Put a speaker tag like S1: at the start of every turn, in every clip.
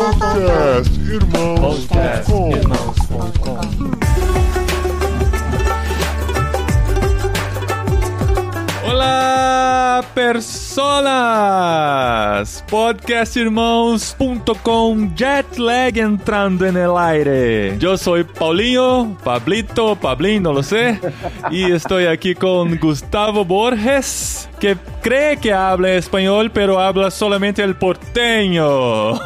S1: Podcast irmãos,
S2: Podcast Irmãos.com. personas! Podcastirmãos.com Jetlag entrando en el aire. Yo soy Paulinho, Pablito, Pablín, no lo sé. Y estoy aquí con Gustavo Borges, que cree que habla español, pero habla solamente el porteño.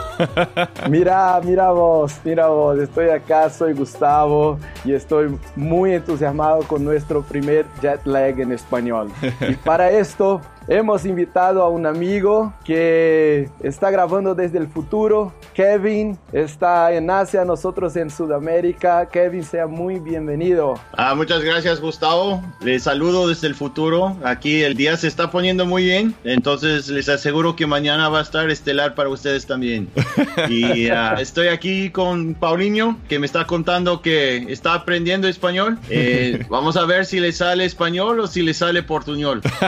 S3: Mira, mira vos, mira vos, estoy acá, soy Gustavo y estoy muy entusiasmado con nuestro primer jet lag en español. Y para esto hemos invitado a un amigo que está grabando desde el futuro. Kevin está en Asia, nosotros en Sudamérica. Kevin, sea muy bienvenido.
S4: Ah, muchas gracias, Gustavo. Les saludo desde el futuro. Aquí el día se está poniendo muy bien, entonces les aseguro que mañana va a estar estelar para ustedes también. Y ah, estoy aquí con Paulinho, que me está contando que está aprendiendo español. Eh, vamos a ver si le sale español o si le sale portuñol.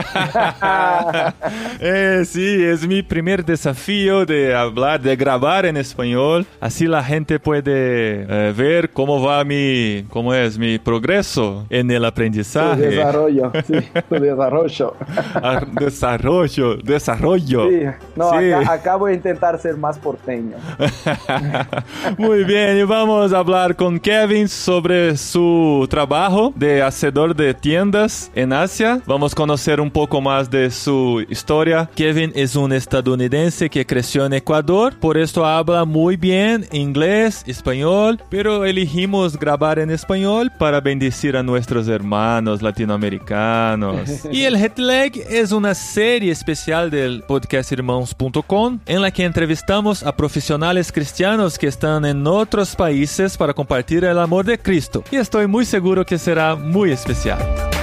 S2: Eh, sí, es mi primer desafío de hablar, de grabar en español. Así la gente puede eh, ver cómo va mi, cómo es mi progreso en el
S3: Tu
S2: aprendizaje.
S3: desarrollo, sí, tu desarrollo.
S2: Ah, desarrollo, desarrollo.
S3: Sí, no,
S2: Sí.
S3: Acá, acá voy a intentar ser más porteño.
S2: Muy bien, y vamos a hablar con Kevin sobre su trabajo de hacedor de tiendas en Asia. Vamos a conocer un poco más de su historia. Kevin es un estadounidense que creció en Ecuador, por esto habla muy bien inglés, español, pero elegimos grabar en español para bendecir a nuestros hermanos latinoamericanos. y el Headleg es una serie especial del podcastirmãos.com en la que entrevistamos a profesionales cristianos que están en otros países para compartir el amor de Cristo. Y estoy muy seguro que será muy especial.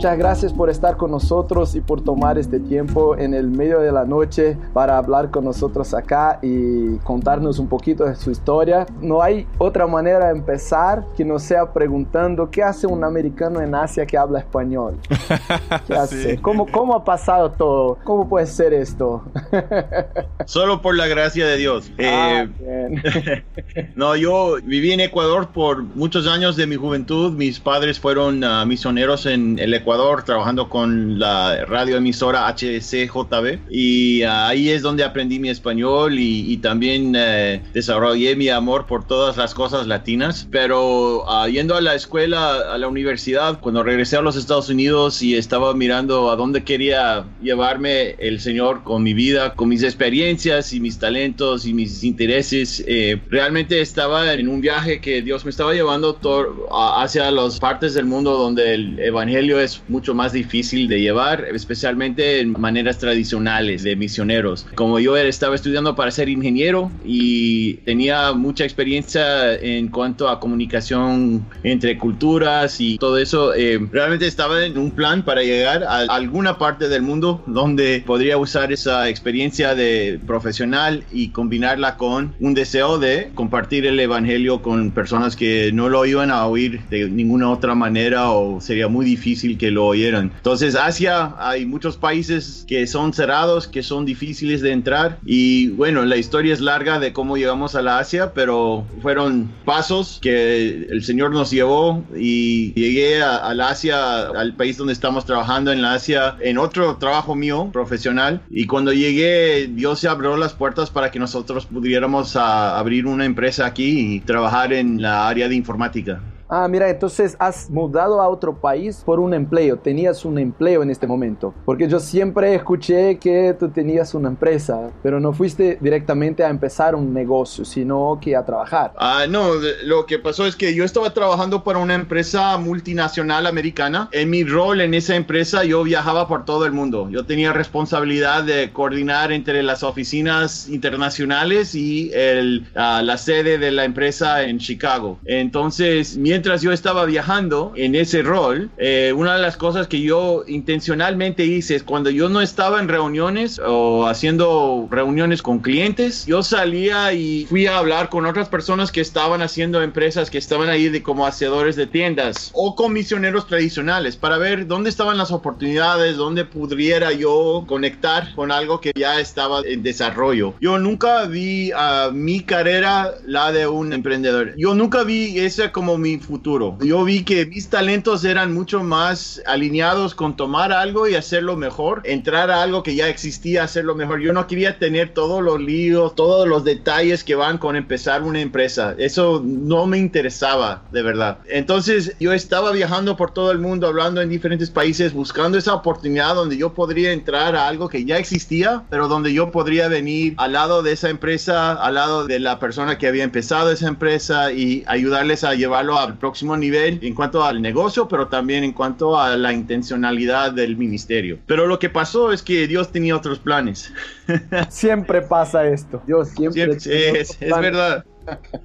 S3: Muchas gracias por estar con nosotros y por tomar este tiempo en el medio de la noche para hablar con nosotros acá y contarnos un poquito de su historia. No hay otra manera de empezar que no sea preguntando qué hace un americano en Asia que habla español. ¿Qué hace?
S2: Sí.
S3: ¿Cómo, ¿Cómo ha pasado todo? ¿Cómo puede ser esto?
S4: Solo por la gracia de Dios.
S3: Ah,
S4: Eh. No, yo viví en Ecuador por muchos años de mi juventud. Mis padres fueron ah, misioneros en el Ecuador, trabajando con la radioemisora HCJB. Y ah, ahí es donde aprendí mi español y, y también eh, desarrollé mi amor por todas las cosas latinas. Pero ah, yendo a la escuela, a la universidad, cuando regresé a los Estados Unidos y estaba mirando a dónde quería llevarme el Señor con mi vida, con mis experiencias y mis talentos y mis intereses, eh, realmente estaba en un viaje que Dios me estaba llevando hacia las partes del mundo donde el evangelio es mucho más difícil de llevar, especialmente en maneras tradicionales de misioneros. Como yo estaba estudiando para ser ingeniero y tenía mucha experiencia en cuanto a comunicación entre culturas y todo eso, eh, realmente estaba en un plan para llegar a alguna parte del mundo donde podría usar esa experiencia de profesional y combinarla con un deseo de compartir el evangelio con personas que no lo iban a oír de ninguna otra manera o sería muy difícil que lo oyeran. Entonces, Asia hay muchos países que son cerrados, que son difíciles de entrar y bueno, la historia es larga de cómo llegamos a la Asia, pero fueron pasos que el Señor nos llevó y llegué a, a la Asia, al país donde estamos trabajando en la Asia, en otro trabajo mío profesional y cuando llegué Dios se abrió las puertas para que nosotros pudiéramos abrir una empresa aquí y trabajar en la área de informática.
S3: Ah, mira, entonces has mudado a otro país por un empleo, tenías un empleo en este momento. Porque yo siempre escuché que tú tenías una empresa, pero no fuiste directamente a empezar un negocio, sino que a trabajar.
S4: Ah, no, lo que pasó es que yo estaba trabajando para una empresa multinacional americana. En mi rol en esa empresa yo viajaba por todo el mundo. Yo tenía responsabilidad de coordinar entre las oficinas internacionales y el, ah, la sede de la empresa en Chicago. Entonces, mientras mientras yo estaba viajando en ese rol, eh, una de las cosas que yo intencionalmente hice es cuando yo no estaba en reuniones o haciendo reuniones con clientes, yo salía y fui a hablar con otras personas que estaban haciendo empresas que estaban ahí de, como hacedores de tiendas o con misioneros tradicionales para ver dónde estaban las oportunidades, dónde pudiera yo conectar con algo que ya estaba en desarrollo. Yo nunca vi a mi carrera la de un emprendedor. Yo nunca vi ese como mi futuro. Yo vi que mis talentos eran mucho más alineados con tomar algo y hacerlo mejor, entrar a algo que ya existía, hacerlo mejor. Yo no quería tener todos los líos, todos los detalles que van con empezar una empresa. Eso no me interesaba, de verdad. Entonces yo estaba viajando por todo el mundo, hablando en diferentes países, buscando esa oportunidad donde yo podría entrar a algo que ya existía, pero donde yo podría venir al lado de esa empresa, al lado de la persona que había empezado esa empresa y ayudarles a llevarlo al próximo nivel en cuanto al negocio, pero también en cuanto a la intencionalidad del ministerio. Pero lo que pasó es que Dios tenía otros planes.
S3: Siempre pasa esto. Dios siempre.
S4: siempre es, es verdad.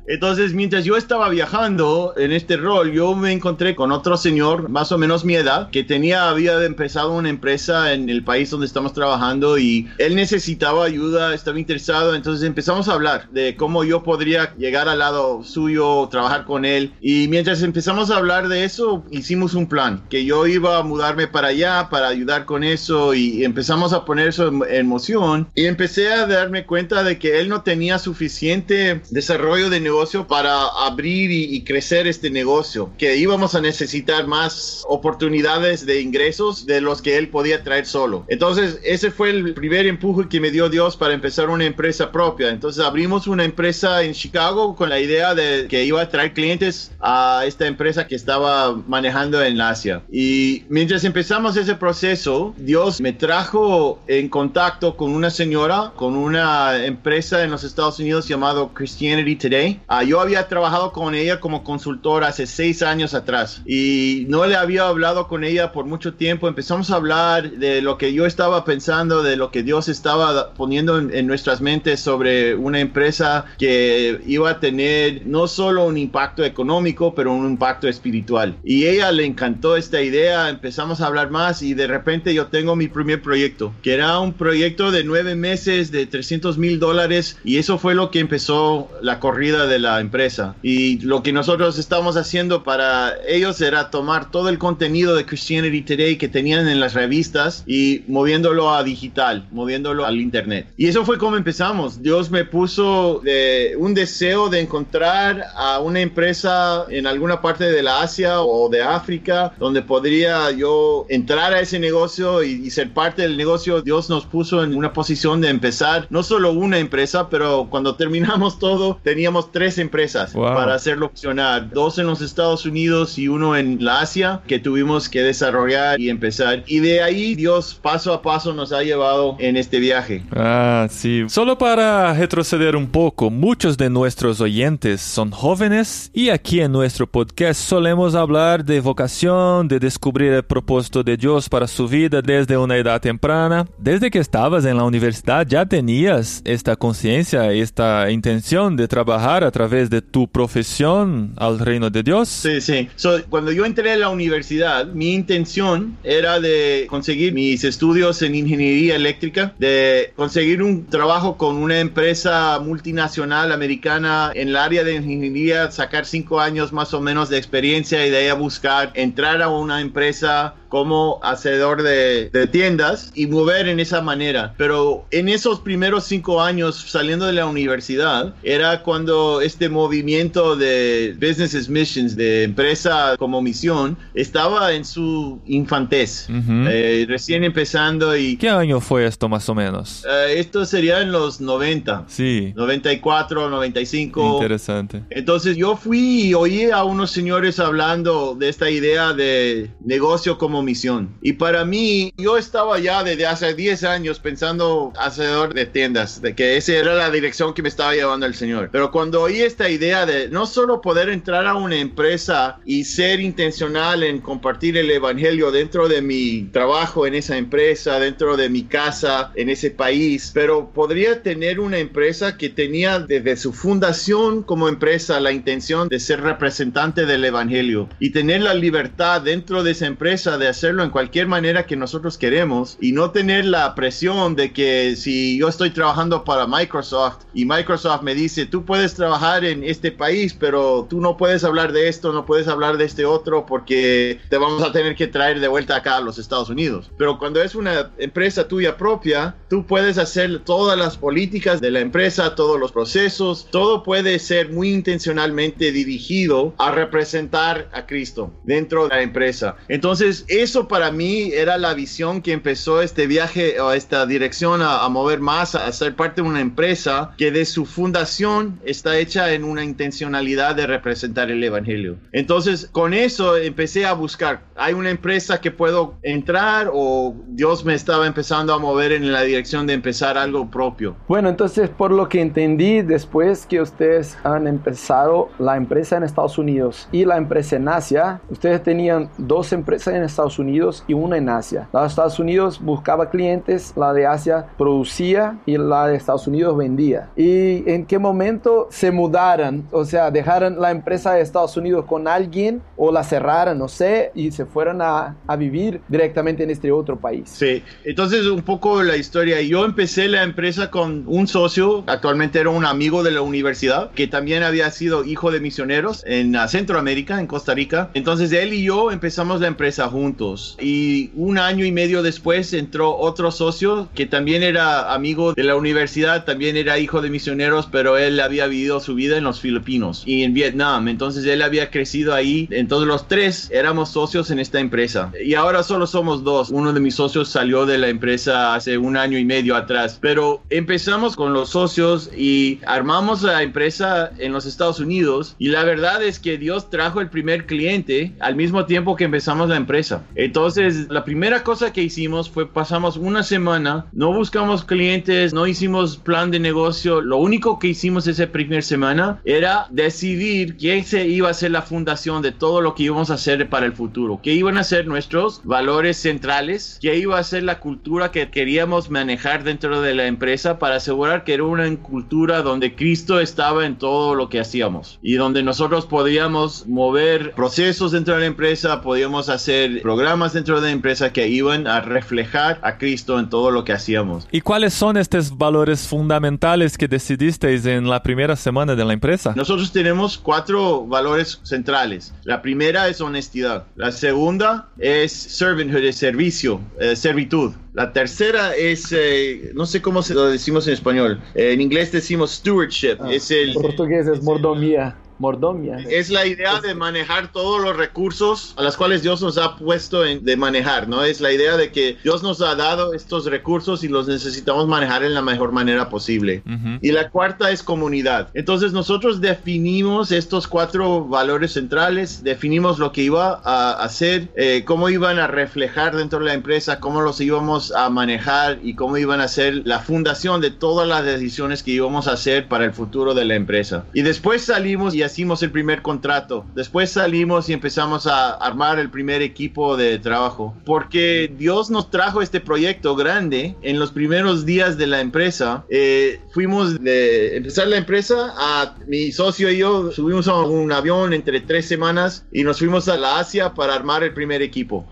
S4: Entonces, mientras yo estaba viajando en este rol, yo me encontré con otro señor, más o menos mi edad, que tenía, había empezado una empresa en el país donde estamos trabajando y él necesitaba ayuda, estaba interesado. Entonces empezamos a hablar de cómo yo podría llegar al lado suyo, trabajar con él. Y mientras empezamos a hablar de eso, hicimos un plan, que yo iba a mudarme para allá para ayudar con eso y empezamos a poner eso en moción. Y empecé a darme cuenta de que él no tenía suficiente desarrollo de negocio para abrir y, y, crecer este negocio, que íbamos a necesitar más oportunidades de ingresos de los que él podía traer solo. Entonces, ese fue el primer empuje que me dio Dios para empezar una empresa propia. Entonces, abrimos una empresa en Chicago con la idea de que iba a traer clientes a esta empresa que estaba manejando en Asia. Y mientras empezamos ese proceso, Dios me trajo en contacto con una señora, con una empresa en los Estados Unidos llamado Christianity Today. Uh, yo había trabajado con ella como consultor hace seis años atrás y no le había hablado con ella por mucho tiempo. Empezamos a hablar de lo que yo estaba pensando, de lo que Dios estaba poniendo en, en nuestras mentes sobre una empresa que iba a tener no solo un impacto económico, pero un impacto espiritual. Y ella le encantó esta idea, empezamos a hablar más y de repente yo tengo mi primer proyecto, que era un proyecto de nueve meses de 300 mil dólares y eso fue lo que empezó la corrida de la empresa. Y lo que nosotros estamos haciendo para ellos era tomar todo el contenido de Christianity Today que tenían en las revistas y moviéndolo a digital, moviéndolo al internet. Y eso fue como empezamos. Dios me puso de un deseo de encontrar a una empresa en alguna parte de la Asia o de África donde podría yo entrar a ese negocio y, y ser parte del negocio. Dios nos puso en una posición de empezar no solo una empresa, pero cuando terminamos todo teníamos tres empresas
S2: Wow.
S4: para hacerlo funcionar. Dos en los Estados Unidos y uno en la Asia que tuvimos que desarrollar y empezar. Y de ahí Dios paso a paso nos ha llevado en este viaje.
S2: Ah, sí. Solo para retroceder un poco, muchos de nuestros oyentes son jóvenes y aquí en nuestro podcast solemos hablar de vocación, de descubrir el propósito de Dios para su vida desde una edad temprana. Desde que estabas en la universidad ya tenías esta conciencia, esta intención de trabajar a través de tu profesión al reino de Dios.
S4: Sí, sí. So, cuando yo entré a la universidad, mi intención era de conseguir mis estudios en ingeniería eléctrica, de conseguir un trabajo con una empresa multinacional americana en el área de ingeniería, sacar cinco años más o menos de experiencia y de ahí a buscar entrar a una empresa como hacedor de, de, tiendas y mover en esa manera. Pero en esos primeros cinco años saliendo de la universidad era cuando este movimiento de business missions, de empresa como misión, estaba en su infantez,
S2: Uh -huh.
S4: eh, recién empezando y...
S2: ¿Qué año fue esto más o menos?
S4: Eh, esto sería en los 90.
S2: Sí.
S4: 94, 95.
S2: Interesante.
S4: Entonces yo fui y oí a unos señores hablando de esta idea de negocio como misión. Y para mí, yo estaba ya desde hace 10 años pensando hacedor de tiendas, de que esa era la dirección que me estaba llevando el Señor. Pero cuando oí esta idea de no solo poder entrar a una empresa y ser intencional en compartir el Evangelio dentro de mi trabajo en esa empresa, dentro de mi casa, en ese país, pero podría tener una empresa que tenía desde su fundación como empresa la intención de ser representante del Evangelio y tener la libertad dentro de esa empresa de hacerlo en cualquier manera que nosotros queremos y no tener la presión de que si yo estoy trabajando para Microsoft y Microsoft me dice, tú puedes trabajar en este país, pero tú no puedes hablar de esto, no puedes hablar de este otro porque te vamos a tener que traer de vuelta acá a los Estados Unidos. Pero cuando es una empresa tuya propia, tú puedes hacer todas las políticas de la empresa, todos los procesos, todo puede ser muy intencionalmente dirigido a representar a Cristo dentro de la empresa. Entonces, eso para mí era la visión que empezó este viaje o esta dirección a, mover más, a ser parte de una empresa que de su fundación está hecha en una intencionalidad de representar el Evangelio. Entonces, con eso empecé a buscar, ¿hay una empresa que puedo entrar o Dios me estaba empezando a mover en la dirección de empezar algo propio?
S3: Bueno, entonces por lo que entendí, después que ustedes han empezado la empresa en Estados Unidos y la empresa en Asia, ustedes tenían dos empresas en Estados Unidos y una en Asia. La de Estados Unidos buscaba clientes, la de Asia producía y la de Estados Unidos vendía. ¿Y en qué momento se mudaron? O sea, dejaron la empresa de Estados Unidos con alguien o la cerraron, no sé, y se fueron a, a vivir directamente en este otro país.
S4: Sí, entonces un poco la historia. Yo empecé la empresa con un socio, actualmente era un amigo de la universidad, que también había sido hijo de misioneros en uh, Centroamérica, en Costa Rica. Entonces él y yo empezamos la empresa juntos. Y un año y medio después entró otro socio que también era amigo de la universidad, también era hijo de misioneros, pero él había vivido su vida en los Filipinos y en Vietnam. Entonces él había crecido ahí. Entonces los tres éramos socios en esta empresa. Y ahora solo somos dos. Uno de mis socios salió de la empresa hace un año y medio atrás. Pero empezamos con los socios y armamos la empresa en los Estados Unidos. Y la verdad es que Dios trajo el primer cliente al mismo tiempo que empezamos la empresa. Entonces, la primera cosa que hicimos fue pasamos una semana, no buscamos clientes, no hicimos plan de negocio. Lo único que hicimos esa primera semana era decidir quién se iba a ser la fundación de todo lo que íbamos a hacer para el futuro, qué iban a ser nuestros valores centrales, qué iba a ser la cultura que queríamos manejar dentro de la empresa para asegurar que era una cultura donde Cristo estaba en todo lo que hacíamos y donde nosotros podíamos mover procesos dentro de la empresa, podíamos hacer programas dentro de la empresa que iban a reflejar a Cristo en todo lo que hacíamos.
S2: ¿Y cuáles son estos valores fundamentales que decidisteis en la primera semana de la empresa?
S4: Nosotros tenemos cuatro valores centrales. La primera es honestidad. La segunda es servanthood, es servicio, eh, servitud. La tercera es, eh, no sé cómo se lo decimos en español. Eh, en inglés decimos stewardship.
S3: Ah,
S4: es el
S3: en portugués es mordomía. Mordomia.
S4: Es la idea de manejar todos los recursos a los cuales Dios nos ha puesto en, de manejar, ¿no? Es la idea de que Dios nos ha dado estos recursos y los necesitamos manejar en la mejor manera posible. Y la cuarta es comunidad. Entonces nosotros definimos estos cuatro valores centrales, definimos lo que iba a hacer, eh, cómo iban a reflejar dentro de la empresa, cómo los íbamos a manejar y cómo iban a ser la fundación de todas las decisiones que íbamos a hacer para el futuro de la empresa. Y después salimos y hicimos el primer contrato. Después salimos y empezamos a armar el primer equipo de trabajo. Porque Dios nos trajo este proyecto grande en los primeros días de la empresa. eh, fuimos de empezar la empresa a mi socio y yo subimos a un avión entre tres semanas y nos fuimos a la Asia para armar el primer equipo.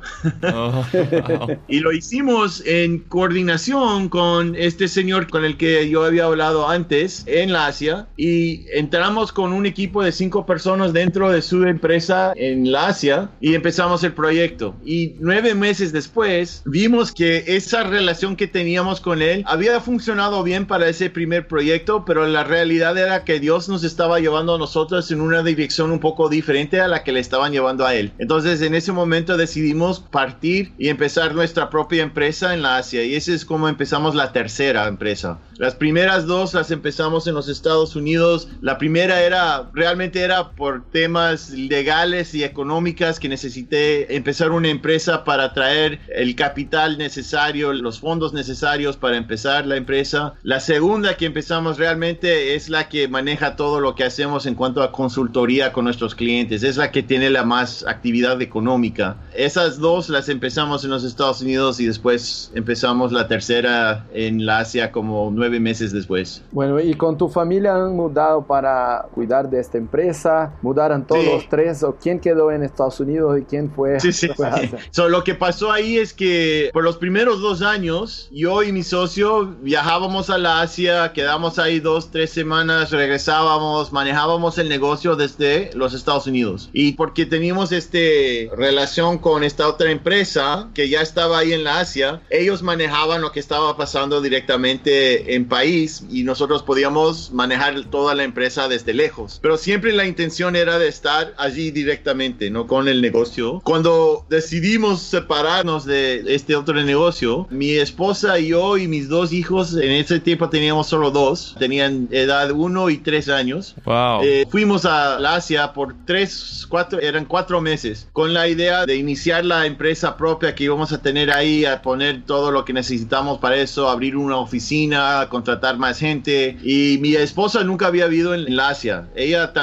S2: Oh, wow.
S4: Y lo hicimos en coordinación con este señor con el que yo había hablado antes en la Asia y entramos con un equipo de cinco personas dentro de su empresa en la Asia y empezamos el proyecto. Y nueve meses después vimos que esa relación que teníamos con él había funcionado bien para ese primer proyecto, pero la realidad era que Dios nos estaba llevando a nosotros en una dirección un poco diferente a la que le estaban llevando a él. Entonces en ese momento decidimos partir y empezar nuestra propia empresa en la Asia y ese es como empezamos la tercera empresa. Las primeras dos las empezamos en los Estados Unidos. La primera era realmente realmente era por temas legales y económicas que necesité empezar una empresa para traer el capital necesario, los fondos necesarios para empezar la empresa. La segunda que empezamos realmente es la que maneja todo lo que hacemos en cuanto a consultoría con nuestros clientes, es la que tiene la más actividad económica. Esas dos las empezamos en los Estados Unidos y después empezamos la tercera en la Asia como nueve meses después.
S3: Bueno, ¿y con tu familia han mudado para cuidar de esta empresa? ¿Mudaron todos
S4: Sí.
S3: los tres? ¿O quién quedó en Estados Unidos y quién fue?
S4: Sí, sí,
S3: fue?
S4: So, lo que pasó ahí es que por los primeros dos años, yo y mi socio viajábamos a la Asia, quedamos ahí dos, tres semanas, regresábamos, manejábamos el negocio desde los Estados Unidos. Y porque teníamos este relación con esta otra empresa que ya estaba ahí en la Asia, ellos manejaban lo que estaba pasando directamente en país y nosotros podíamos manejar toda la empresa desde lejos. Pero siempre la intención era de estar allí directamente, no con el negocio. Cuando decidimos separarnos de este otro negocio, mi esposa y yo y mis dos hijos, en ese tiempo teníamos solo dos, tenían edad uno y tres años.
S2: Wow.
S4: Eh, fuimos a Asia por tres, cuatro, eran cuatro meses, con la idea de iniciar la empresa propia que íbamos a tener ahí, a poner todo lo que necesitamos para eso, abrir una oficina, contratar más gente. Y mi esposa nunca había vivido en la Asia. Ella también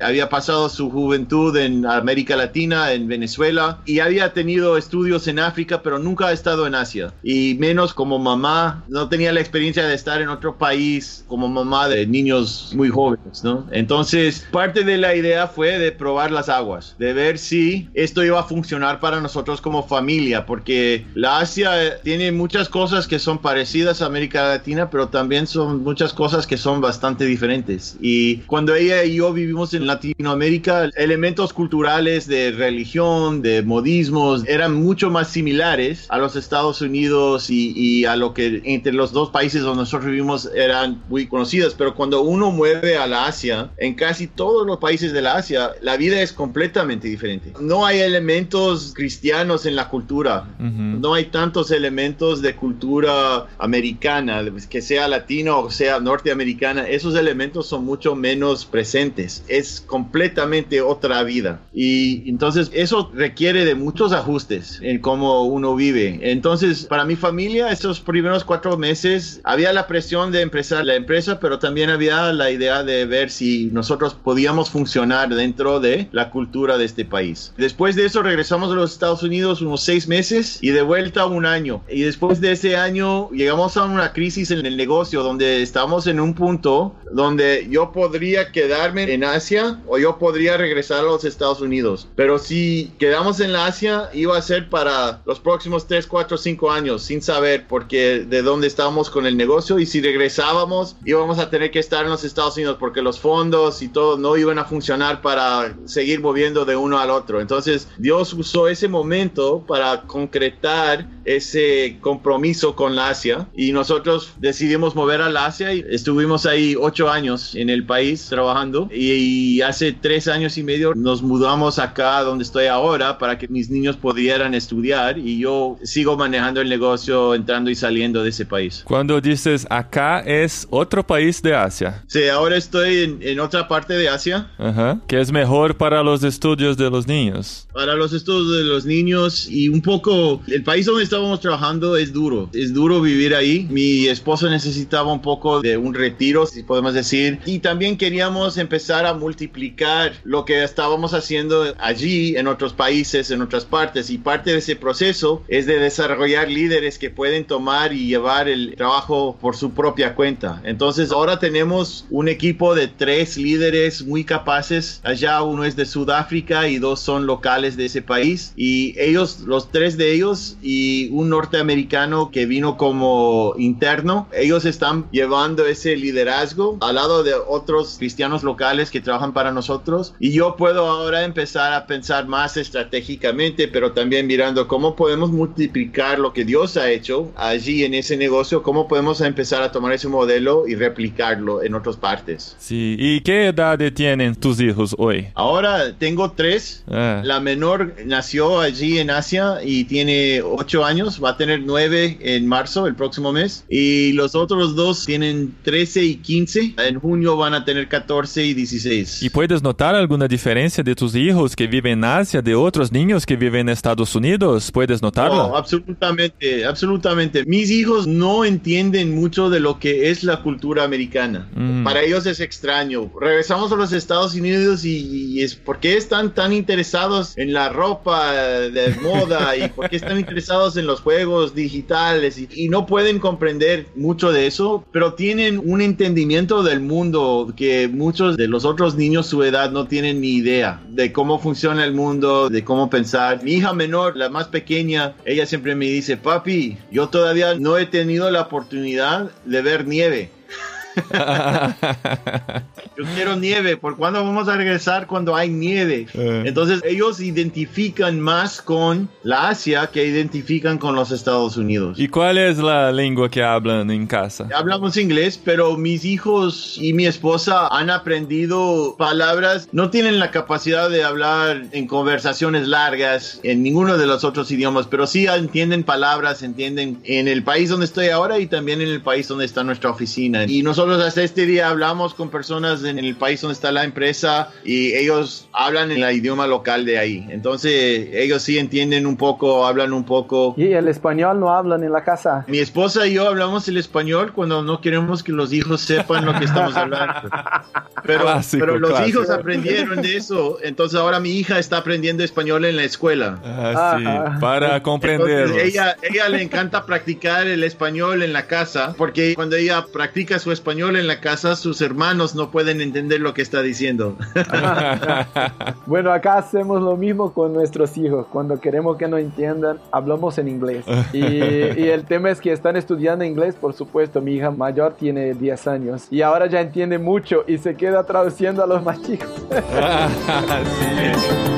S4: había pasado su juventud en América Latina, en Venezuela, y había tenido estudios en África, pero nunca ha estado en Asia. Y menos como mamá, no tenía la experiencia de estar en otro país como mamá de niños muy jóvenes, ¿no? Entonces, parte de la idea fue de probar las aguas, de ver si esto iba a funcionar para nosotros como familia, porque la Asia tiene muchas cosas que son parecidas a América Latina, pero también son muchas cosas que son bastante diferentes. Y cuando ella y yo vivimos en Latinoamérica, elementos culturales de religión, de modismos, eran mucho más similares a los Estados Unidos y, y a lo que entre los dos países donde nosotros vivimos eran muy conocidas. Pero cuando uno mueve a la Asia, en casi todos los países de la Asia, la vida es completamente diferente. No hay elementos cristianos en la cultura.
S2: Ujú.
S4: No hay tantos elementos de cultura americana, que sea latino o sea norteamericana. Esos elementos son mucho menos presentes. Es completamente otra vida. Y entonces eso requiere de muchos ajustes en cómo uno vive. Entonces, para mi familia, estos primeros cuatro meses había la presión de empezar la empresa, pero también había la idea de ver si nosotros podíamos funcionar dentro de la cultura de este país. Después de eso regresamos a los Estados Unidos unos seis meses y de vuelta un año. Y después de ese año llegamos a una crisis en el negocio donde estamos en un punto donde yo podría quedarme en Asia o yo podría regresar a los Estados Unidos. Pero si quedamos en la Asia iba a ser para los próximos 3, 4, 5 años sin saber porque de dónde estábamos con el negocio y si regresábamos íbamos a tener que estar en los Estados Unidos porque los fondos y todo no iban a funcionar para seguir moviendo de uno al otro. Entonces Dios usó ese momento para concretar ese compromiso con la Asia y nosotros decidimos mover a la Asia y estuvimos ahí ocho años en el país trabajando y hace tres años y medio nos mudamos acá donde estoy ahora para que mis niños pudieran estudiar y yo sigo manejando el negocio entrando y saliendo de ese país.
S2: Cuando dices acá es otro país de Asia,
S4: Sí, ahora estoy en, en otra parte de Asia
S2: Ajá. que es mejor para los estudios de los niños.
S4: para los estudios de los niños y un poco el país donde estábamos trabajando es duro, es duro vivir ahí. Mi esposo necesitaba un poco de un retiro, si podemos decir, y también queríamos empezar a multiplicar lo que estábamos haciendo allí en otros países, en otras partes y parte de ese proceso es de desarrollar líderes que pueden tomar y llevar el trabajo por su propia cuenta. Entonces ahora tenemos un equipo de tres líderes muy capaces. Allá uno es de Sudáfrica y dos son locales de ese país. Y ellos, los tres de ellos y un norteamericano que vino como interno, ellos están llevando ese liderazgo al lado de otros cristianos locales que trabajan para nosotros. Y yo puedo ahora empezar a pensar más estratégicamente, pero también mirando cómo podemos multiplicar lo que Dios ha hecho allí en ese negocio, cómo podemos empezar a tomar ese modelo y replicarlo en otras partes.
S2: Sí. ¿Y qué edad tienen tus hijos hoy?
S4: Ahora tengo tres.
S2: Ah.
S4: La menor nació allí en Asia y tiene ocho años, va a tener 9 en marzo, el próximo mes. Y los otros dos tienen 13 y 15. En junio van a tener 14 y 16.
S2: ¿Y puedes notar alguna diferencia de tus hijos que viven en Asia de otros niños que viven en Estados Unidos? ¿Puedes notarlo?
S4: No, absolutamente, absolutamente. Mis hijos no entienden mucho de lo que es la cultura americana.
S2: Mm.
S4: Para ellos es extraño. Regresamos a los Estados Unidos y, y es por qué están tan interesados en la ropa de moda y por qué están interesados en los juegos digitales y, y no pueden comprender mucho de eso, pero tienen un entendimiento del mundo que muchos de los otros niños su edad no tienen ni idea de cómo funciona el mundo, de cómo pensar. Mi hija menor, la más pequeña, ella siempre me dice, papi, yo todavía no he tenido la oportunidad de ver nieve. Yo quiero nieve. ¿Por cuándo vamos a regresar cuando hay nieve?
S2: Eh.
S4: Entonces ellos identifican más con la Asia que identifican con los Estados Unidos.
S2: ¿Y cuál es la lengua que hablan en casa?
S4: Hablamos inglés, pero mis hijos y mi esposa han aprendido palabras. No tienen la capacidad de hablar en conversaciones largas en ninguno de los otros idiomas, pero sí entienden palabras, entienden en el país donde estoy ahora y también en el país donde está nuestra oficina. Y nosotros hasta este día hablamos con personas en el país donde está la empresa y ellos hablan en el idioma local de ahí. Entonces ellos sí entienden un poco, hablan un poco.
S3: ¿Y el español no hablan en la casa?
S4: Mi esposa y yo hablamos el español cuando no queremos que los hijos sepan lo que estamos hablando. Pero,
S2: Clásico,
S4: pero los
S2: clásico.
S4: hijos aprendieron de eso. Entonces ahora mi hija está aprendiendo español en la escuela.
S2: Ah, sí,
S3: Ajá.
S2: para comprenderlos.
S4: Entonces ella, ella le encanta practicar el español en la casa porque cuando ella practica su español en la casa sus hermanos no pueden entender lo que está diciendo.
S3: Bueno, acá hacemos lo mismo con nuestros hijos. Cuando queremos que nos entiendan, hablamos en inglés. Y, y el tema es que están estudiando inglés, por supuesto. Mi hija mayor tiene 10 años y ahora ya entiende mucho y se queda traduciendo a los más chicos.
S2: Sí.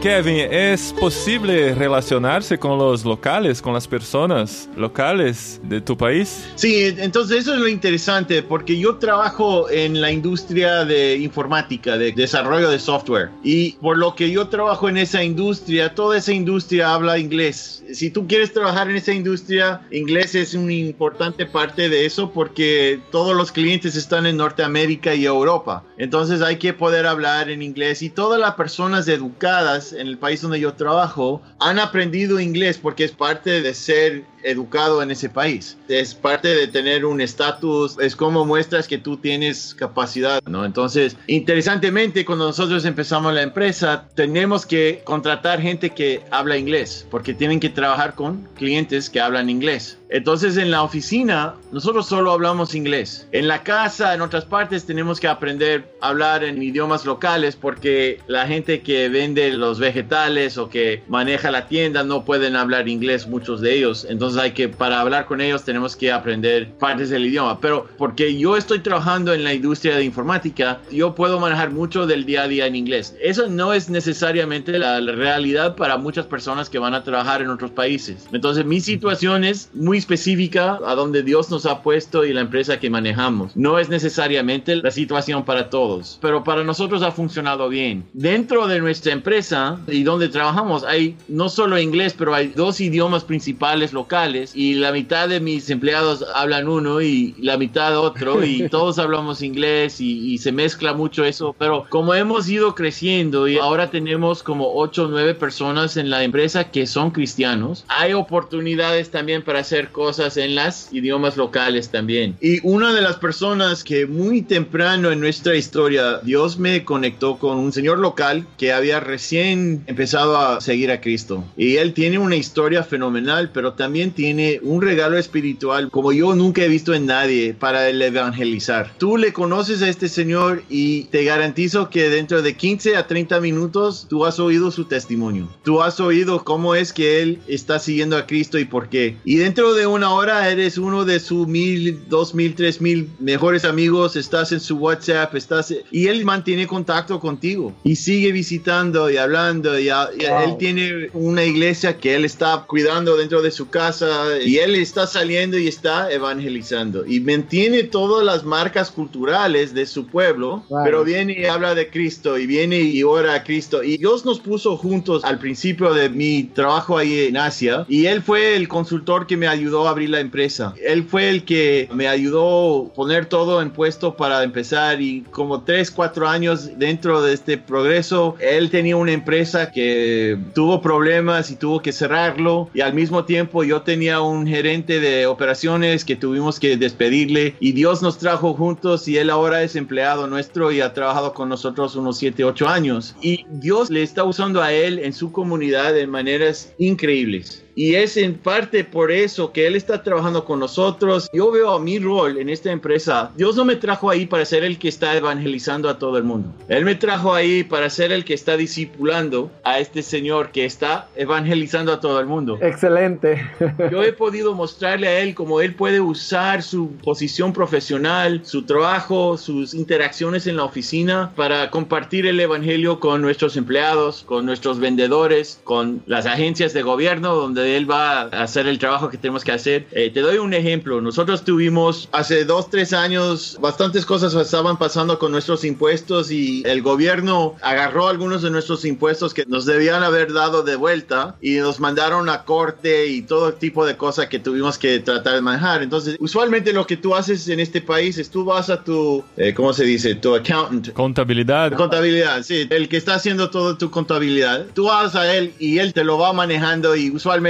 S2: Kevin, ¿es posible relacionarse con los locales, con las personas locales de tu país?
S4: Sí, entonces eso es lo interesante porque yo trabajo en la industria de informática, de desarrollo de software. Y por lo que yo trabajo en esa industria, toda esa industria habla inglés. Si tú quieres trabajar en esa industria, inglés es una importante parte de eso porque todos los clientes están en Norteamérica y Europa. Entonces hay que poder hablar en inglés y todas las personas educadas en el país donde yo trabajo han aprendido inglés porque es parte de ser educado en ese país. Es parte de tener un estatus, es como muestras que tú tienes capacidad, ¿no? Entonces, interesantemente, cuando nosotros empezamos la empresa, tenemos que contratar gente que habla inglés, porque tienen que trabajar con clientes que hablan inglés. Entonces, en la oficina, nosotros solo hablamos inglés. En la casa, en otras partes, tenemos que aprender a hablar en idiomas locales, porque la gente que vende los vegetales o que maneja la tienda no pueden hablar inglés, muchos de ellos. Entonces, hay que, para hablar con ellos, tenemos que aprender partes del idioma. Pero porque yo estoy trabajando en la industria de informática, yo puedo manejar mucho del día a día en inglés. Eso no es necesariamente la realidad para muchas personas que van a trabajar en otros países. Entonces, mi situación es muy específica a donde Dios nos ha puesto y la empresa que manejamos. No es necesariamente la situación para todos, pero para nosotros ha funcionado bien. Dentro de nuestra empresa y donde trabajamos hay no solo inglés, pero hay dos idiomas principales locales y la mitad de mis empleados hablan uno y la mitad otro y todos hablamos inglés y, y se mezcla mucho eso, pero como hemos ido creciendo y ahora tenemos como 8 o 9 personas en la empresa que son cristianos, hay oportunidades también para hacer cosas en las idiomas locales también. Y una de las personas que muy temprano en nuestra historia Dios me conectó con un señor local que había recién empezado a seguir a Cristo. Y él tiene una historia fenomenal, pero también tiene un regalo espiritual como yo nunca he visto en nadie para el evangelizar. Tú le conoces a este señor y te garantizo que dentro de 15 a 30 minutos tú has oído su testimonio. Tú has oído cómo es que él está siguiendo a Cristo y por qué. Y dentro de una hora eres uno de sus mil, dos mil, tres mil mejores amigos, estás en su WhatsApp, estás y él mantiene contacto contigo y sigue visitando y hablando y, él tiene una iglesia que él está cuidando dentro de su casa y él está saliendo y está evangelizando. Y mantiene todas las marcas culturales de su pueblo, pero viene y habla de Cristo y viene y ora a Cristo. Y Dios nos puso juntos al principio de mi trabajo ahí en Asia y él fue el consultor que me ayudó a abrir la empresa. Él fue el que me ayudó a poner todo en puesto para empezar y como tres, cuatro años dentro de este progreso, él tenía una empresa que tuvo problemas y tuvo que cerrarlo y al mismo tiempo yo tenía un gerente de operaciones que tuvimos que despedirle y Dios nos trajo juntos y él ahora es empleado nuestro y ha trabajado con nosotros unos siete, ocho años y Dios le está usando a él en su comunidad de maneras increíbles. Y es en parte por eso que Él está trabajando con nosotros. Yo veo a mi rol en esta empresa. Dios no me trajo ahí para ser el que está evangelizando a todo el mundo. Él me trajo ahí para ser el que está discipulando a este Señor que está evangelizando a todo el mundo.
S3: Excelente.
S4: Yo he podido mostrarle a Él cómo Él puede usar su posición profesional, su trabajo, sus interacciones en la oficina para compartir el Evangelio con nuestros empleados, con nuestros vendedores, con las agencias de gobierno donde él va a hacer el trabajo que tenemos que hacer. Eh, te doy un ejemplo. Nosotros tuvimos hace dos, tres años bastantes cosas estaban pasando con nuestros impuestos y el gobierno agarró algunos de nuestros impuestos que nos debían haber dado de vuelta y nos mandaron a corte y todo tipo de cosas que tuvimos que tratar de manejar. Entonces, usualmente lo que tú haces en este país es tú vas a tu, eh, ¿cómo se dice? Tu accountant.
S2: Contabilidad.
S4: Contabilidad, sí. El que está haciendo todo tu contabilidad. Tú vas a él y él te lo va manejando y usualmente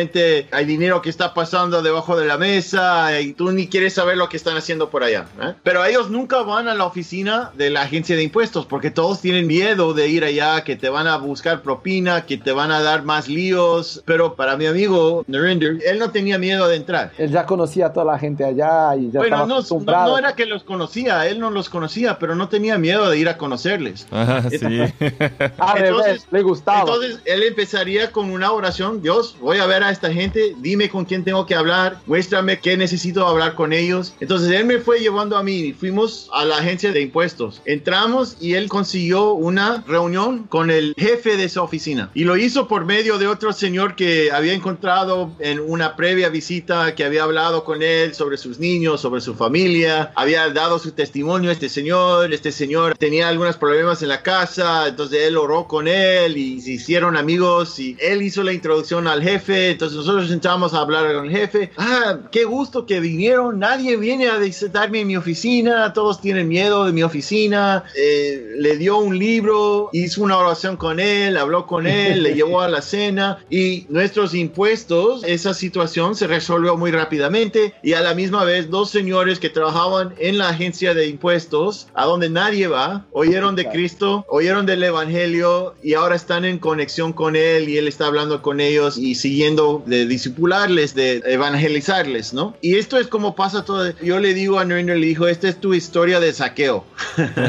S4: hay dinero que está pasando debajo de la mesa y tú ni quieres saber lo que están haciendo por allá. ¿eh? Pero ellos nunca van a la oficina de la agencia de impuestos porque todos tienen miedo de ir allá, que te van a buscar propina, que te van a dar más líos. Pero para mi amigo Narinder, él no tenía miedo de entrar.
S3: Él ya conocía a toda la gente allá y ya
S4: bueno, no, no, era que los conocía, él no los conocía, pero no tenía miedo de ir a conocerles.
S2: Ah, sí.
S3: entonces, le gustaba.
S4: Entonces él empezaría con una oración, Dios, voy a ver a esta gente, dime con quién tengo que hablar, muéstrame qué necesito hablar con ellos. Entonces él me fue llevando a mí, fuimos a la agencia de impuestos, entramos y él consiguió una reunión con el jefe de esa oficina y lo hizo por medio de otro señor que había encontrado en una previa visita, que había hablado con él sobre sus niños, sobre su familia, había dado su testimonio a este señor, este señor tenía algunos problemas en la casa, entonces él oró con él y se hicieron amigos y él hizo la introducción al jefe, entonces nosotros sentamos a hablar con el jefe. Ah, qué gusto que vinieron. Nadie viene a visitarme en mi oficina. Todos tienen miedo de mi oficina. Eh, le dio un libro, hizo una oración con él, habló con él, le llevó a la cena y nuestros impuestos, esa situación se resolvió muy rápidamente y a la misma vez dos señores que trabajaban en la agencia de impuestos, a donde nadie va, oyeron de Cristo, oyeron del Evangelio y ahora están en conexión con él y él está hablando con ellos y siguiendo de disipularles, de evangelizarles, ¿no? Y esto es como pasa todo. Yo le digo a Nerender, le dijo, esta es tu historia de saqueo.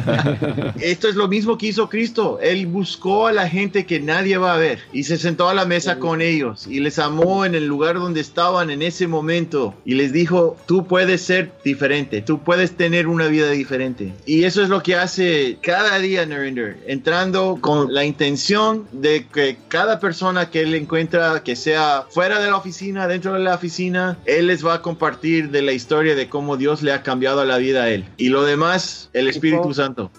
S4: esto es lo mismo que hizo Cristo. Él buscó a la gente que nadie va a ver y se sentó a la mesa con ellos y les amó en el lugar donde estaban en ese momento y les dijo, tú puedes ser diferente, tú puedes tener una vida diferente. Y eso es lo que hace cada día Nerender, entrando con la intención de que cada persona que él encuentra que sea fuera de la oficina, dentro de la oficina, Él les va a compartir de la historia de cómo Dios le ha cambiado la vida a Él. Y lo demás, el Espíritu Santo.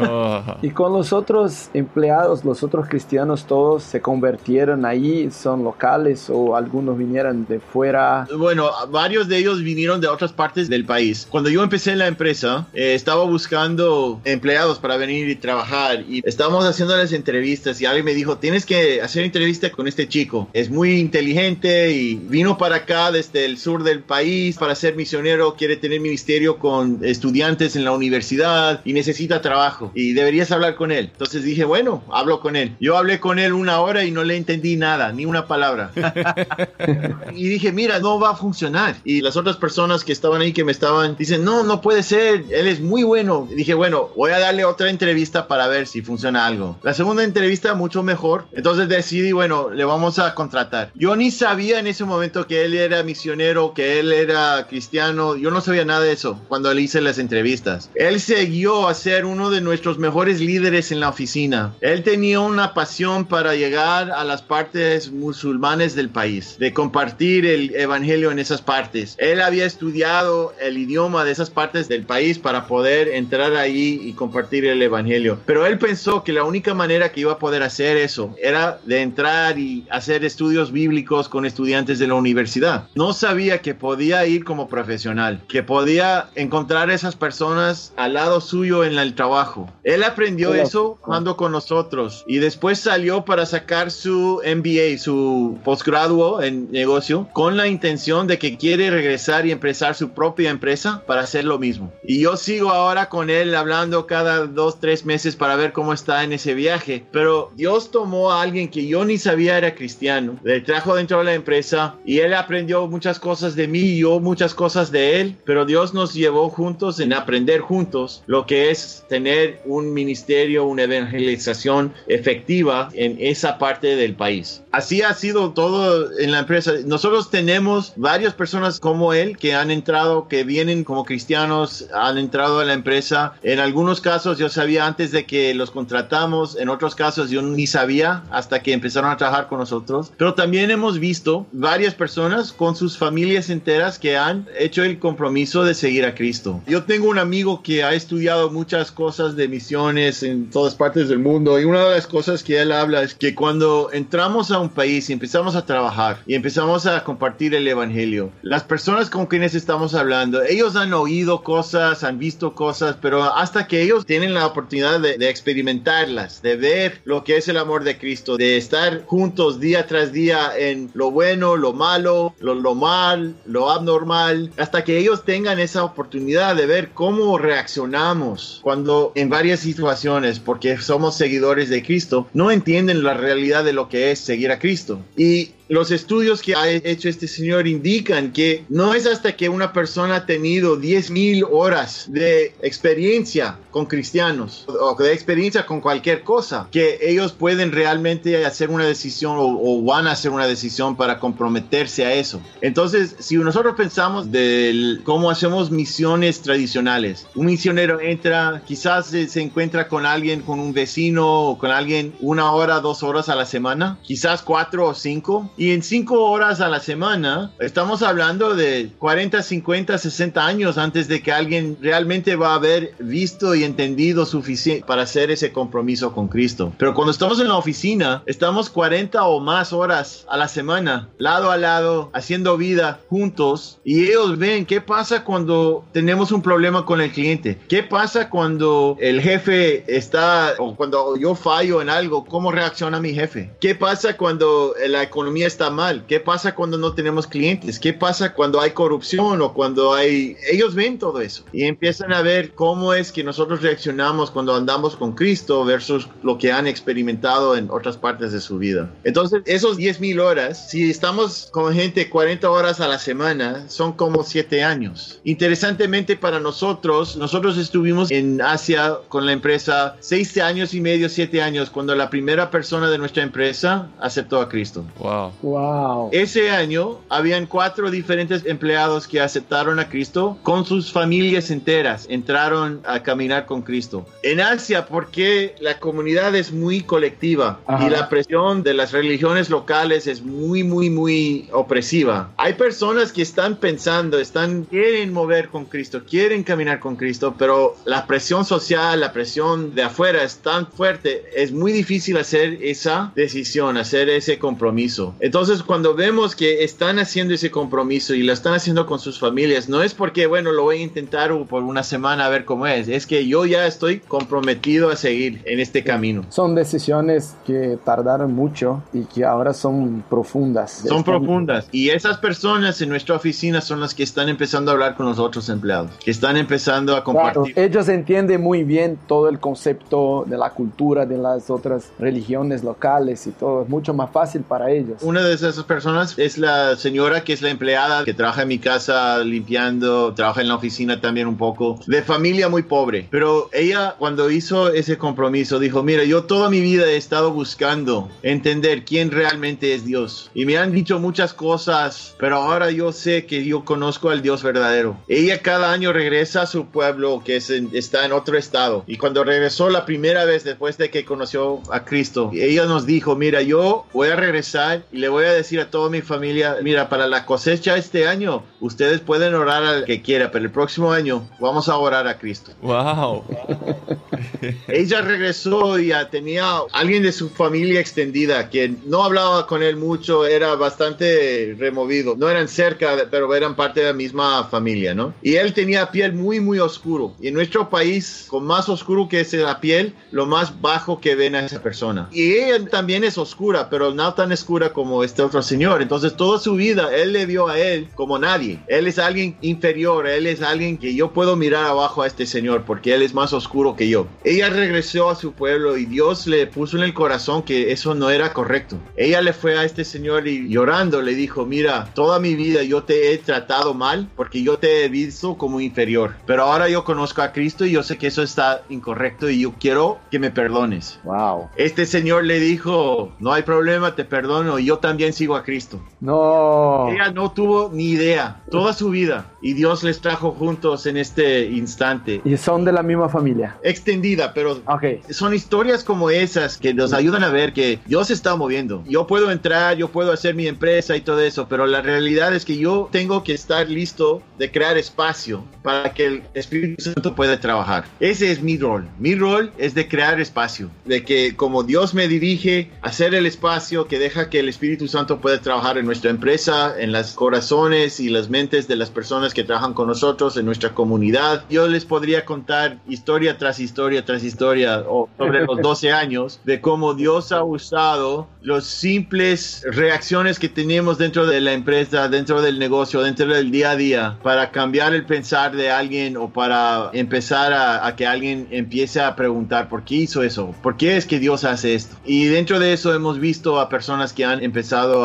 S3: Oh. y con los otros empleados, los otros cristianos, todos se convirtieron ahí, son locales o algunos vinieron de fuera.
S4: Bueno, varios de ellos vinieron de otras partes del país. Cuando yo empecé en la empresa, eh, estaba buscando empleados para venir y trabajar y estábamos haciéndoles entrevistas y alguien me dijo, tienes que hacer entrevista con este chico. Es muy inteligente y vino para acá desde el sur del país para ser misionero, quiere tener ministerio con estudiantes en la universidad y necesita trabajo y deberías hablar con él. Entonces dije, bueno, hablo con él. Yo hablé con él una hora y no le entendí nada, ni una palabra. y dije, mira, no va a funcionar. Y las otras personas que estaban ahí que me estaban, dicen, no, no puede ser, él es muy bueno. dije, bueno, voy a darle otra entrevista para ver si funciona algo. La segunda entrevista mucho mejor. Entonces decidí, bueno, le vamos a contratar. Yo ni sabía en ese momento que él era misionero, que él era cristiano. Yo no sabía nada de eso cuando le hice las entrevistas. Él siguió a ser uno de nuestros mejores líderes en la oficina. Él tenía una pasión para llegar a las partes musulmanes del país, de compartir el evangelio en esas partes. Él había estudiado el idioma de esas partes del país para poder entrar ahí y compartir el evangelio. Pero él pensó que la única manera que iba a poder hacer eso era de entrar y hacer estudios bíblicos con estudiantes de la universidad. No sabía que podía ir como profesional, que podía encontrar esas personas al lado suyo en el trabajo. Él aprendió eso cuando con nosotros y después salió para sacar su MBA, su posgrado en negocio, con la intención de que quiere regresar y empezar su propia empresa para hacer lo mismo. Y yo sigo ahora con él hablando cada dos, tres meses para ver cómo está en ese viaje. Pero Dios tomó a alguien que yo ni sabía era cristiano, le trajo dentro de la empresa y él aprendió muchas cosas de mí y yo muchas cosas de él, pero Dios nos llevó juntos en aprender juntos lo que es tener un ministerio, una evangelización efectiva en esa parte del país. Así ha sido todo en la empresa. Nosotros tenemos varias personas como él que han entrado, que vienen como cristianos, han entrado a la empresa. En algunos casos yo sabía antes de que los contratamos, en otros casos yo ni sabía hasta que empezaron a trabajar con nosotros. Pero también hemos visto varias personas con sus familias enteras que han hecho el compromiso de seguir a Cristo. Yo tengo un amigo que ha estudiado muchas cosas de misiones en todas partes del mundo y una de las cosas que él habla es que cuando entramos a un país y empezamos a trabajar y empezamos a compartir el evangelio, las personas con quienes estamos hablando, ellos han oído cosas, han visto cosas, pero hasta que ellos tienen la oportunidad de, de experimentarlas, de ver lo que es el amor de Cristo, de estar juntos día tras día lo bueno, lo malo, lo, lo mal, lo abnormal, hasta que ellos tengan esa oportunidad de ver cómo reaccionamos cuando en varias situaciones, porque somos seguidores de Cristo, no entienden la realidad de lo que es seguir a Cristo. Y los estudios que ha hecho este señor indican que no es hasta que una persona ha tenido 10.000 horas de experiencia con cristianos o de experiencia con cualquier cosa que ellos pueden realmente hacer una decisión o, van a hacer una decisión para comprometerse a eso. Entonces, si nosotros pensamos de cómo hacemos misiones tradicionales, un misionero entra, quizás se, se encuentra con alguien, con un vecino o con alguien una hora, dos horas a la semana, quizás cuatro o cinco y en cinco horas a la semana, estamos hablando de 40, 50, 60 años antes de que alguien realmente va a haber visto y entendido suficiente para hacer ese compromiso con Cristo. Pero cuando estamos en la oficina, estamos 40 o más horas a la semana, lado a lado, haciendo vida juntos. Y ellos ven qué pasa cuando tenemos un problema con el cliente. ¿Qué pasa cuando el jefe está, o cuando yo fallo en algo, cómo reacciona mi jefe? ¿Qué pasa cuando la economía está mal? ¿Qué pasa cuando no tenemos clientes? ¿Qué pasa cuando hay corrupción o cuando hay... Ellos ven todo eso y empiezan a ver cómo es que nosotros reaccionamos cuando andamos con Cristo versus lo que han experimentado en otras partes de su vida. Entonces, esos 10 mil horas, si estamos con gente 40 horas a la semana, son como 7 años. Interesantemente para nosotros, nosotros estuvimos en Asia con la empresa 6 años y medio, 7 años, cuando la primera persona de nuestra empresa aceptó a Cristo.
S2: Wow.
S3: Wow.
S4: Ese año habían cuatro diferentes empleados que aceptaron a Cristo con sus familias enteras, entraron a caminar con Cristo. En Asia, porque la comunidad es muy colectiva
S3: Ajá.
S4: y la presión de las religiones locales es muy, muy, muy opresiva. Hay personas que están pensando, están, quieren mover con Cristo, quieren caminar con Cristo, pero la presión social, la presión de afuera es tan fuerte, es muy difícil hacer esa decisión, hacer ese compromiso. Entonces, cuando vemos que están haciendo ese compromiso y lo están haciendo con sus familias, no es porque, bueno, lo voy a intentar por una semana a ver cómo es, es que yo ya estoy comprometido a seguir en este camino.
S3: Son decisiones que tardaron mucho y que ahora son profundas.
S4: Son profundas. Y esas personas en nuestra oficina son las que están empezando a hablar con los otros empleados, que están empezando a
S3: Claro,
S4: compartir.
S3: ellos entienden muy bien todo el concepto de la cultura de las otras religiones locales y todo. Es mucho más fácil para ellos.
S4: Una una de esas personas es la señora que es la empleada que trabaja en mi casa limpiando, trabaja en la oficina también un poco, de familia muy pobre. Pero ella cuando hizo ese compromiso dijo, mira, yo toda mi vida he estado buscando entender quién realmente es Dios. Y me han dicho muchas cosas, pero ahora yo sé que yo conozco al Dios verdadero. Ella cada año regresa a su pueblo que es está en otro estado. Y cuando regresó la primera vez después de que conoció a Cristo, ella nos dijo, mira, yo voy a regresar y le voy a decir a toda mi familia, mira, para la cosecha este año, ustedes pueden orar al que quiera, pero el próximo año vamos a orar a Cristo.
S2: Wow.
S4: ella regresó y tenía alguien de su familia extendida que no hablaba con él mucho, era bastante removido. No eran cerca, pero eran parte de la misma familia, ¿no? Y él tenía piel muy, muy oscuro. Y en nuestro país, con más oscuro que es la piel, lo más bajo que ven a esa persona. Y ella también es oscura, pero no tan oscura como este otro señor. Entonces, toda su vida, él le vio a él como nadie. Él es alguien inferior, él es alguien que yo puedo mirar abajo a este señor porque él es más oscuro que yo. Ella regresó a su pueblo y Dios le puso en el corazón que eso no era correcto. Ella le fue a este señor y llorando le dijo, mira, toda mi vida yo te he tratado mal porque yo te he visto como inferior. Pero ahora yo conozco a Cristo y yo sé que eso está incorrecto y yo quiero que me perdones.
S3: Wow.
S4: Este señor le dijo, no hay problema, te perdono y yo también sigo a Cristo.
S3: No.
S4: Ella no tuvo ni idea toda su vida y Dios les trajo juntos en este instante.
S3: Y son de la misma familia.
S4: Extendida, pero
S3: Ok.
S4: son historias como esas que nos ayudan a ver que Dios se está moviendo. Yo puedo entrar, yo puedo hacer mi empresa y todo eso, pero la realidad es que yo tengo que estar listo de crear espacio para que el Espíritu Santo pueda trabajar. Ese es mi rol. Mi rol es de crear espacio, de que como Dios me dirige, hacer el espacio que deja que el Espíritu Santo pueda trabajar en nuestra empresa, en los corazones y las mentes de las personas que trabajan con nosotros, en nuestra comunidad. Yo les podría contar historia tras historia tras historia sobre los 12 años de cómo Dios ha usado los simples reacciones que tenemos dentro de la empresa, dentro del negocio, dentro del día a día, para cambiar el pensar de alguien o para empezar a, a que alguien empiece a preguntar por qué hizo eso, por qué es que Dios hace esto. Y dentro de eso hemos visto a personas que han empezado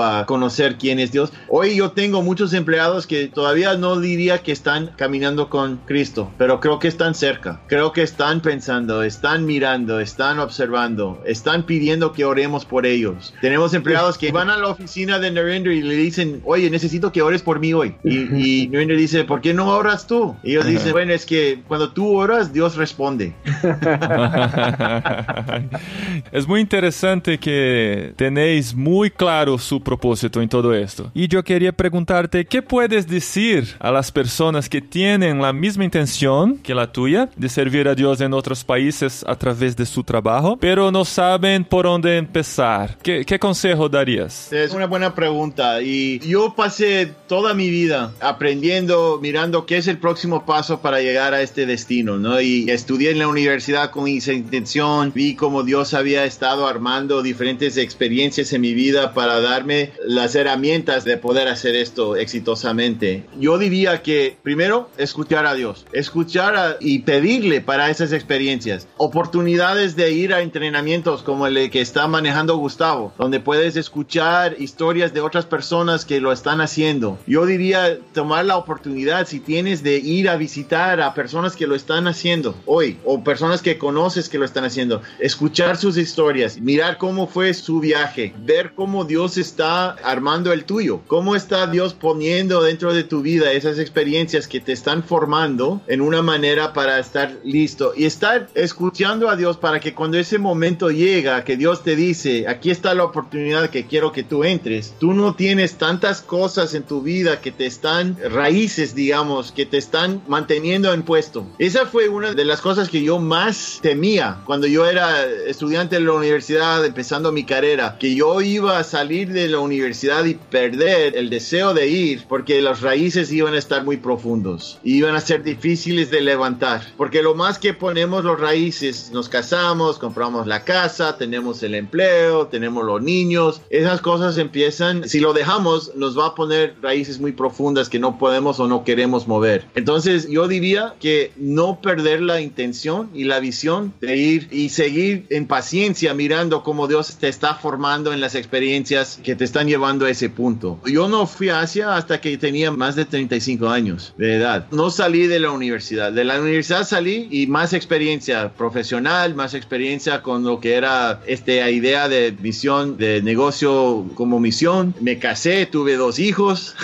S4: a conocer quién es Dios. Hoy yo tengo muchos empleados que todavía no diría que están caminando con Cristo, pero creo que están cerca. Creo que están pensando, están mirando, están observando, están pidiendo que oremos por ellos. Tenemos empleados que van a la oficina de Narendra y le dicen, oye, necesito que ores por mí hoy. Y, y Narendra dice, ¿por qué no oras tú? Y ellos dicen, bueno, es que cuando tú oras, Dios responde.
S2: es muy interesante que tenéis muy claro su propósito en todo esto. Y yo quería preguntarte, ¿qué puedes decir a las personas que tienen la misma intención que la tuya de servir a Dios en otros países a través de su trabajo, pero no saben por dónde empezar? ¿Qué, qué consejo darías?
S4: Es una buena pregunta y yo pasé toda mi vida aprendiendo, mirando qué es el próximo paso para llegar a este destino, ¿no? Y estudié en la universidad con esa intención, vi cómo Dios había estado armando diferentes experiencias en mi vida para darme las herramientas de poder hacer esto exitosamente. Yo diría que primero escuchar a Dios, escuchar a- y pedirle para esas experiencias, oportunidades de ir a entrenamientos como el que está manejando Gustavo, donde puedes escuchar historias de otras personas que lo están haciendo. Yo diría tomar la oportunidad si tienes de ir a visitar a personas que lo están haciendo hoy o personas que conoces que lo están haciendo, escuchar sus historias, mirar cómo fue su viaje, ver cómo Dios está armando el tuyo, cómo está Dios poniendo dentro de tu vida esas experiencias que te están formando en una manera para estar listo y estar escuchando a Dios para que cuando ese momento llega, que Dios te dice, aquí está la oportunidad que quiero que tú entres, tú no tienes tantas cosas en tu vida que te están raíces, digamos, que te están manteniendo en puesto. Esa fue una de las cosas que yo más temía cuando yo era estudiante de la universidad, empezando mi carrera, que yo iba a salir de la universidad y perder el deseo de ir porque las raíces iban a estar muy profundos, iban a ser difíciles de levantar, porque lo más que ponemos los raíces, nos casamos, compramos la casa, tenemos el empleo, tenemos los niños, esas cosas empiezan, si lo dejamos, nos va a poner raíces muy profundas que no podemos o no queremos mover. Entonces yo diría que no perder la intención y la visión de ir y seguir en paciencia mirando cómo Dios te está formando en las experiencias que te están llevando a ese punto. Yo no fui a Asia hasta que tenía más de 35 años de edad. No salí de la universidad. De la universidad salí y más experiencia profesional, más experiencia con lo que era esta idea de visión de negocio como misión. Me casé, tuve dos hijos.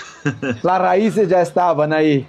S3: Las raíces ya estaban ahí.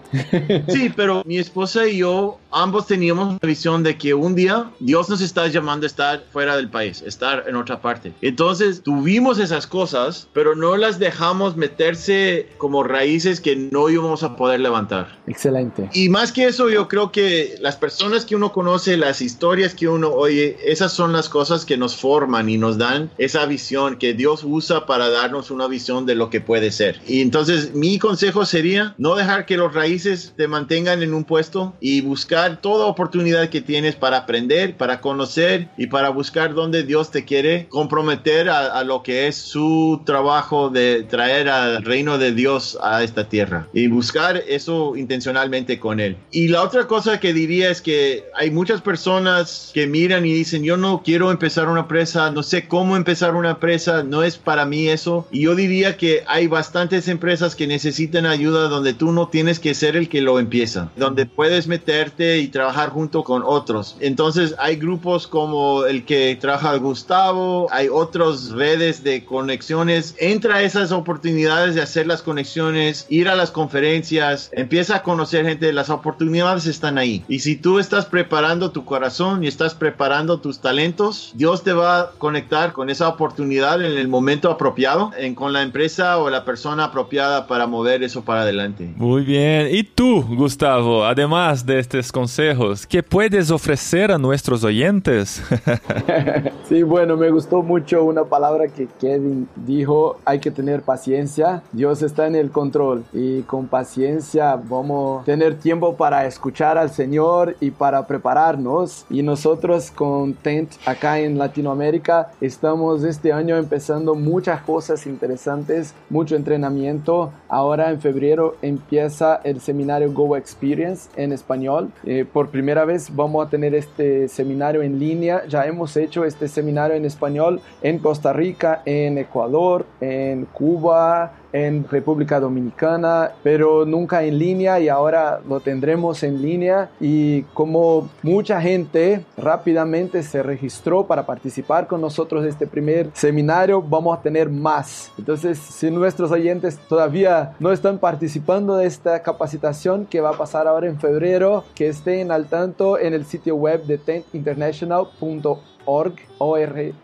S4: Sí, pero mi esposa y yo ambos teníamos la visión de que un día Dios nos está llamando a estar fuera del país, estar en otra parte. Entonces tuvimos esas cosas, pero no las dejamos meterse como raíces que no íbamos a poder levantar.
S3: Excelente.
S4: Y más que eso, yo creo que las personas que uno conoce, las historias que uno oye, esas son las cosas que nos forman y nos dan esa visión que Dios usa para darnos una visión de lo que puede ser. Y entonces mi consejo sería no dejar que los raíces te mantengan en un puesto y buscar toda oportunidad que tienes para aprender, para conocer y para buscar donde Dios te quiere comprometer a, a lo que es su trabajo de traer al reino de Dios a esta tierra y buscar eso intencionalmente con Él. Y la otra cosa que diría es que hay muchas personas que miran y dicen, yo no quiero empezar una empresa, no sé cómo empezar una empresa, no es para mí eso. Y yo diría que hay bastantes empresas que necesitan ayuda donde tú no tienes que ser el que lo empieza, donde puedes meterte y trabajar junto con otros. Entonces hay grupos como el que trabaja Gustavo, hay otras redes de conexiones. Entra esas oportunidades de hacer las conexiones, ir a las conferencias, empieza a conocer gente, las oportunidades están ahí. Y si tú estás preparando tu corazón y estás preparando tus talentos, Dios te va a conectar con esa oportunidad en el momento apropiado, en, con la empresa o la persona apropiada para mover eso para adelante.
S2: Muy bien. ¿Y tú, Gustavo, además de estos consejos, qué puedes ofrecer a nuestros oyentes?
S3: Sí, bueno, me gustó mucho una palabra que Kevin dijo, hay que tener paciencia, Dios está en el control y con paciencia vamos a tener tiempo para escuchar al Señor y para prepararnos. Y nosotros con Tent acá en Latinoamérica estamos este año empezando muchas cosas interesantes, mucho entrenamiento. Ahora en febrero empieza el seminario Go Experience en español. Eh, por primera vez vamos a tener este seminario en línea. Ya hemos hecho este seminario en español en Costa Rica, en Ecuador, en Cuba, en República Dominicana, pero nunca en línea y ahora lo tendremos en línea y como mucha gente rápidamente se registró para participar con nosotros de este primer seminario, vamos a tener más. Entonces, si nuestros oyentes todavía no están participando de esta capacitación que va a pasar ahora en febrero, que estén al tanto en el sitio web de tentinternational.org org.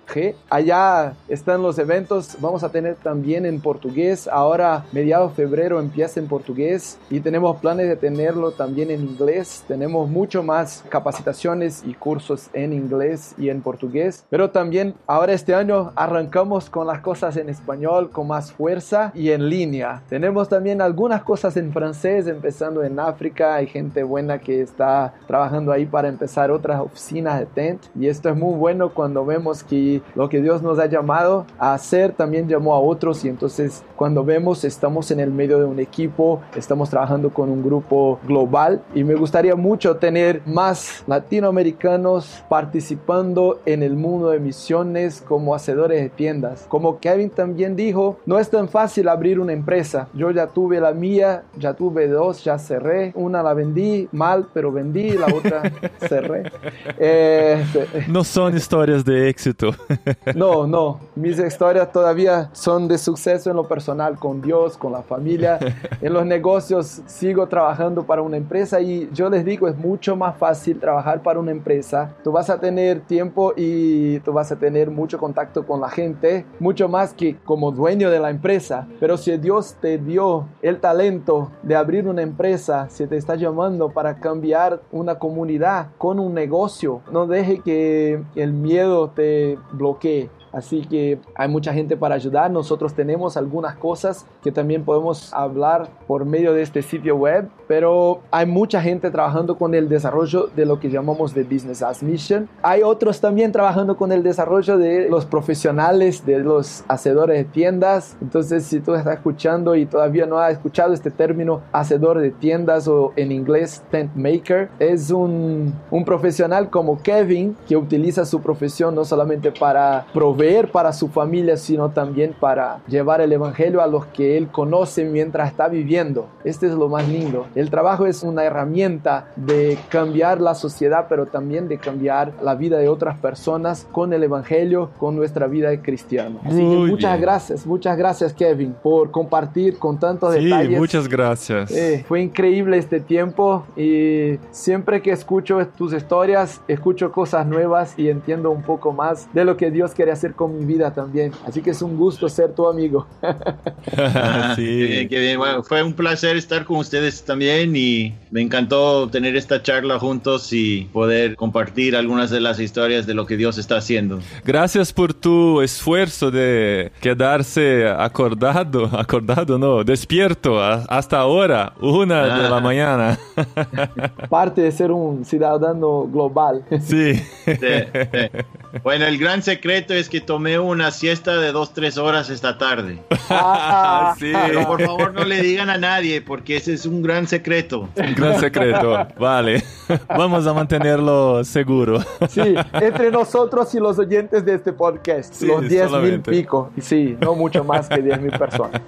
S3: Allá están los eventos. Vamos a tener también en portugués. Ahora, mediados de febrero, empieza en portugués y tenemos planes de tenerlo también en inglés. Tenemos mucho más capacitaciones y cursos en inglés y en portugués. Pero también ahora este año arrancamos con las cosas en español con más fuerza y en línea. Tenemos también algunas cosas en francés, empezando en África. Hay gente buena que está trabajando ahí para empezar otras oficinas de Tent. Y esto es muy bueno bueno cuando vemos que lo que Dios nos ha llamado a hacer también llamó a otros y entonces cuando vemos estamos en el medio de un equipo, estamos trabajando con un grupo global y me gustaría mucho tener más latinoamericanos participando en el mundo de misiones como hacedores de tiendas. Como Kevin también dijo, no es tan fácil abrir una empresa. Yo ya tuve la mía, ya tuve dos, ya cerré. Una la vendí mal, pero vendí, la otra cerré.
S2: Eh, no son historias de éxito.
S3: No, no. Mis historias todavía son de suceso en lo personal, con Dios, con la familia. En los negocios sigo trabajando para una empresa y yo les digo, es mucho más fácil trabajar para una empresa. Tú vas a tener tiempo y tú vas a tener mucho contacto con la gente, mucho más que como dueño de la empresa. Pero si Dios te dio el talento de abrir una empresa, si te está llamando para cambiar una comunidad con un negocio, no deje que el miedo te bloquee. Así que hay mucha gente para ayudar. Nosotros tenemos algunas cosas que también podemos hablar por medio de este sitio web, pero hay mucha gente trabajando con el desarrollo de lo que llamamos de Business as Mission. Hay otros también trabajando con el desarrollo de los profesionales, de los hacedores de tiendas. Entonces, si tú estás escuchando y todavía no has escuchado este término hacedor de tiendas o en inglés tent maker, es un, un profesional como Kevin que utiliza su profesión no solamente para proveer proveer para su familia, sino también para llevar el Evangelio a los que Él conoce mientras está viviendo. Este es lo más lindo. El trabajo es una herramienta de cambiar la sociedad, pero también de cambiar la vida de otras personas con el Evangelio, con nuestra vida de cristiano. Así que muchas
S2: bien.
S3: gracias, muchas gracias Kevin por compartir con tantos
S2: Sí,
S3: detalles.
S2: muchas gracias.
S3: Eh, fue increíble este tiempo y siempre que escucho tus historias, escucho cosas nuevas y entiendo un poco más de lo que Dios quiere hacer con mi vida también. Así que es un gusto ser tu amigo.
S4: Ah,
S2: sí.
S4: qué bien, qué bien. Bueno, fue un placer estar con ustedes también y me encantó tener esta charla juntos y poder compartir algunas de las historias de lo que Dios está haciendo.
S2: Gracias por tu esfuerzo de quedarse acordado, acordado no, despierto a- hasta ahora, una de la
S4: Ah.
S2: mañana.
S3: Parte de ser un ciudadano global.
S2: Sí.
S4: Sí, sí. Bueno, el gran secreto es que tomé una siesta de dos, tres horas esta tarde.
S3: Ah,
S2: Sí.
S4: Pero por favor no le digan a nadie porque ese es un gran secreto.
S2: Un gran secreto. Vale. Vamos a mantenerlo seguro.
S3: Sí, entre nosotros y los oyentes de este podcast,
S2: Sí,
S3: los 10 mil pico. Sí, no mucho más que 10 mil personas.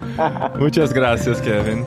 S2: Muchas gracias, Kevin.